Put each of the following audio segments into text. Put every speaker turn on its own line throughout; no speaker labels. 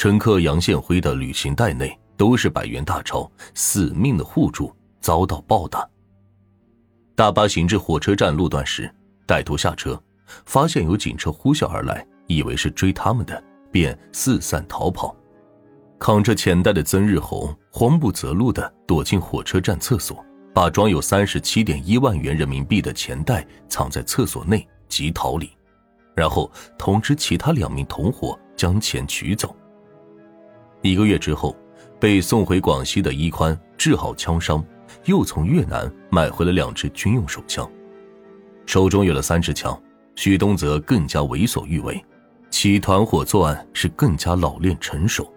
乘客杨宪辉的旅行袋内都是百元大钞，死命的护住，遭到暴打。大巴行至火车站路段时，歹徒下车，发现有警车呼啸而来，以为是追他们的，便四散逃跑。扛着钱袋的曾日红慌不择路的躲进火车站厕所，把装有三十七点一万元人民币的钱袋藏在厕所内，即逃离。然后通知其他两名同伙将钱取走。一个月之后，被送回广西的伊宽治好枪伤。又从越南买回了两支军用手枪，手中有了三支枪，许东则更加为所欲为，其团伙作案是更加老练成熟。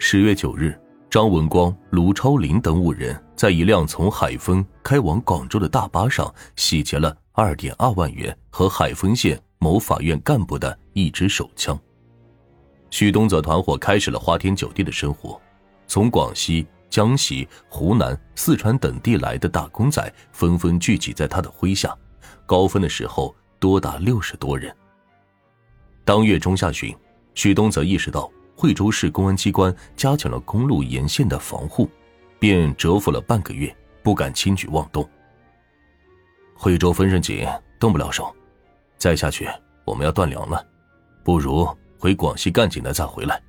十月九日，张文光、卢超林等五人在一辆从海丰开往广州的大巴上洗劫了二点二万元和海丰县某法院干部的一支手枪。许东泽团伙开始了花天酒地的生活，从广西。江西、湖南、四川等地来的打工仔纷纷聚集在他的麾下，高峰的时候多达六十多人。当月中下旬，许东泽意识到惠州市公安机关加强了公路沿线的防护，便蛰伏了半个月，不敢轻举妄动。惠州风声紧，动不了手，再下去我们要断粮了，不如回广西干警的再回来。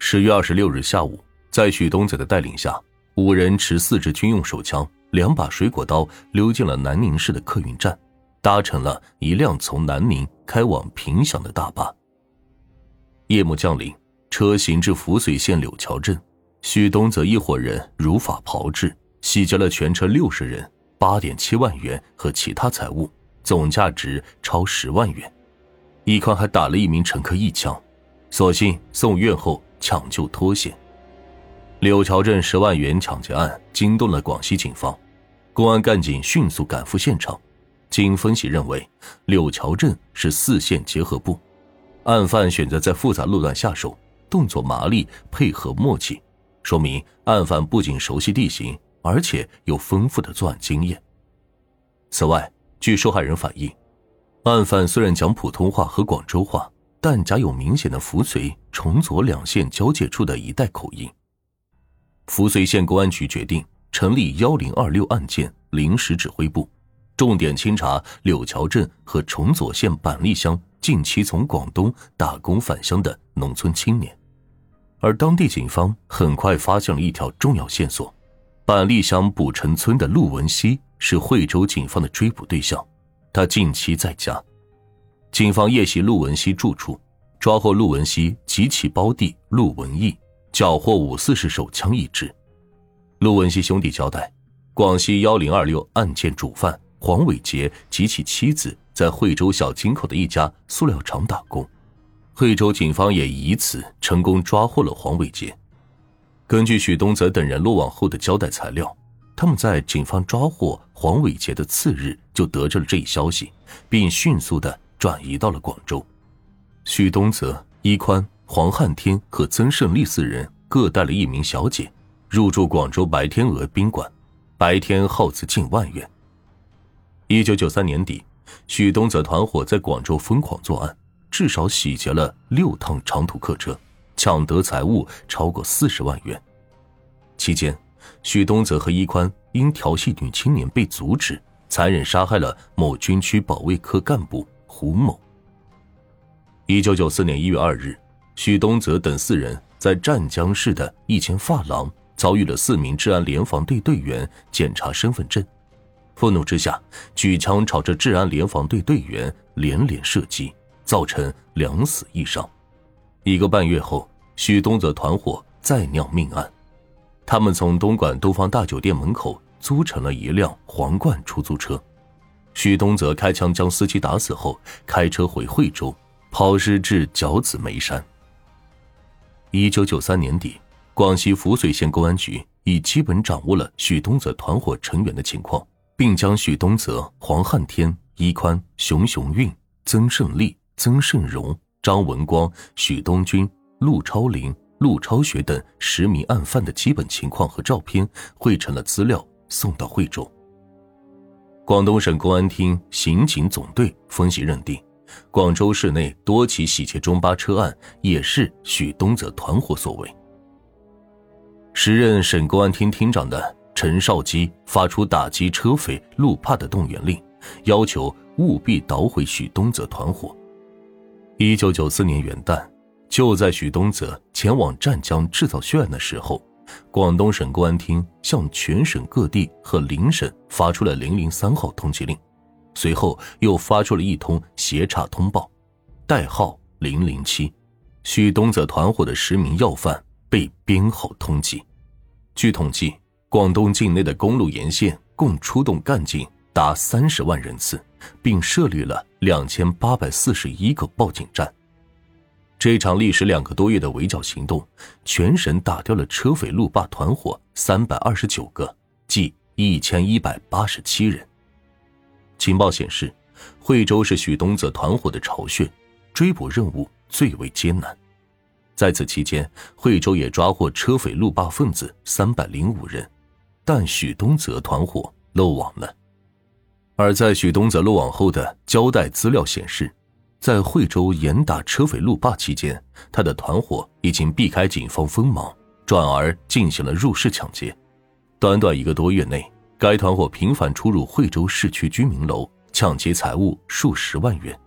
十月二十六日下午。在许东泽的带领下，五人持四支军用手枪、两把水果刀，溜进了南宁市的客运站，搭乘了一辆从南宁开往平祥的大巴。夜幕降临，车行至扶绥县柳桥镇，许东泽一伙人如法炮制，洗劫了全车六十人，八点七万元和其他财物，总价值超十万元。一宽还打了一名乘客一枪，所幸送院后抢救脱险。柳桥镇十万元抢劫案惊动了广西警方，公安干警迅速赶赴现场。经分析认为，柳桥镇是四线结合部，案犯选择在复杂路段下手，动作麻利，配合默契，说明案犯不仅熟悉地形，而且有丰富的作案经验。此外，据受害人反映，案犯虽然讲普通话和广州话，但夹有明显的扶绥、崇左两县交界处的一带口音。扶绥县公安局决定成立幺零二六案件临时指挥部，重点清查柳桥镇和崇左县板栗乡近期从广东打工返乡的农村青年。而当地警方很快发现了一条重要线索：板栗乡卜城村的陆文熙是惠州警方的追捕对象，他近期在家。警方夜袭陆文熙住处，抓获陆文熙及其胞弟陆文义。缴获五四式手枪一支。陆文熙兄弟交代，广西幺零二六案件主犯黄伟杰及其妻子在惠州小金口的一家塑料厂打工。惠州警方也以此成功抓获了黄伟杰。根据许东泽等人落网后的交代材料，他们在警方抓获黄伟杰的次日就得知了这一消息，并迅速的转移到了广州。许东泽、一宽。黄汉天和曾胜利四人各带了一名小姐，入住广州白天鹅宾馆，白天耗资近万元。一九九三年底，许东泽团伙在广州疯狂作案，至少洗劫了六趟长途客车，抢得财物超过四十万元。期间，许东泽和一宽因调戏女青年被阻止，残忍杀害了某军区保卫科干部胡某。一九九四年一月二日。许东泽等四人在湛江市的一间发廊遭遇了四名治安联防队队员检查身份证，愤怒之下举枪朝着治安联防队队员连连射击，造成两死一伤。一个半月后，许东泽团伙再酿命案，他们从东莞东方大酒店门口租乘了一辆皇冠出租车，许东泽开枪将司机打死后，开车回惠州，抛尸至角子梅山。一九九三年底，广西扶绥县公安局已基本掌握了许东泽团伙成员的情况，并将许东泽、黄汉天、伊宽、熊雄运、曾胜利、曾胜荣、张文光、许东军、陆超林、陆超学等十名案犯的基本情况和照片汇成了资料，送到惠州。广东省公安厅刑警总队分析认定，广州市内多起洗劫中巴车案也是许东泽团伙所为。时任省公安厅厅长的陈少基发出打击车匪路霸的动员令，要求务必捣毁许东泽团伙。一九九四年元旦，就在许东泽前往湛江制造血案的时候，广东省公安厅向全省各地和邻省发出了零零三号通缉令，随后又发出了一通协查通报，代号零零七，许东泽团伙的十名要犯被编号通缉。据统计，广东境内的公路沿线共出动干警达三十万人次，并设立了两千八百四十一个报警站。这场历时两个多月的围剿行动，全省打掉了车匪路霸团伙三百二十九个，即一千一百八十七人。情报显示，惠州是许东泽团伙的巢穴，追捕任务最为艰难。在此期间，惠州也抓获车匪路霸分子三百零五人，但许东泽团伙漏网了。而在许东泽漏网后的交代资料显示。在惠州严打车匪路霸期间，他的团伙已经避开警方锋芒，转而进行了入室抢劫。短短一个多月内，该团伙频繁出入惠州市区居民楼，抢劫财物数十万元。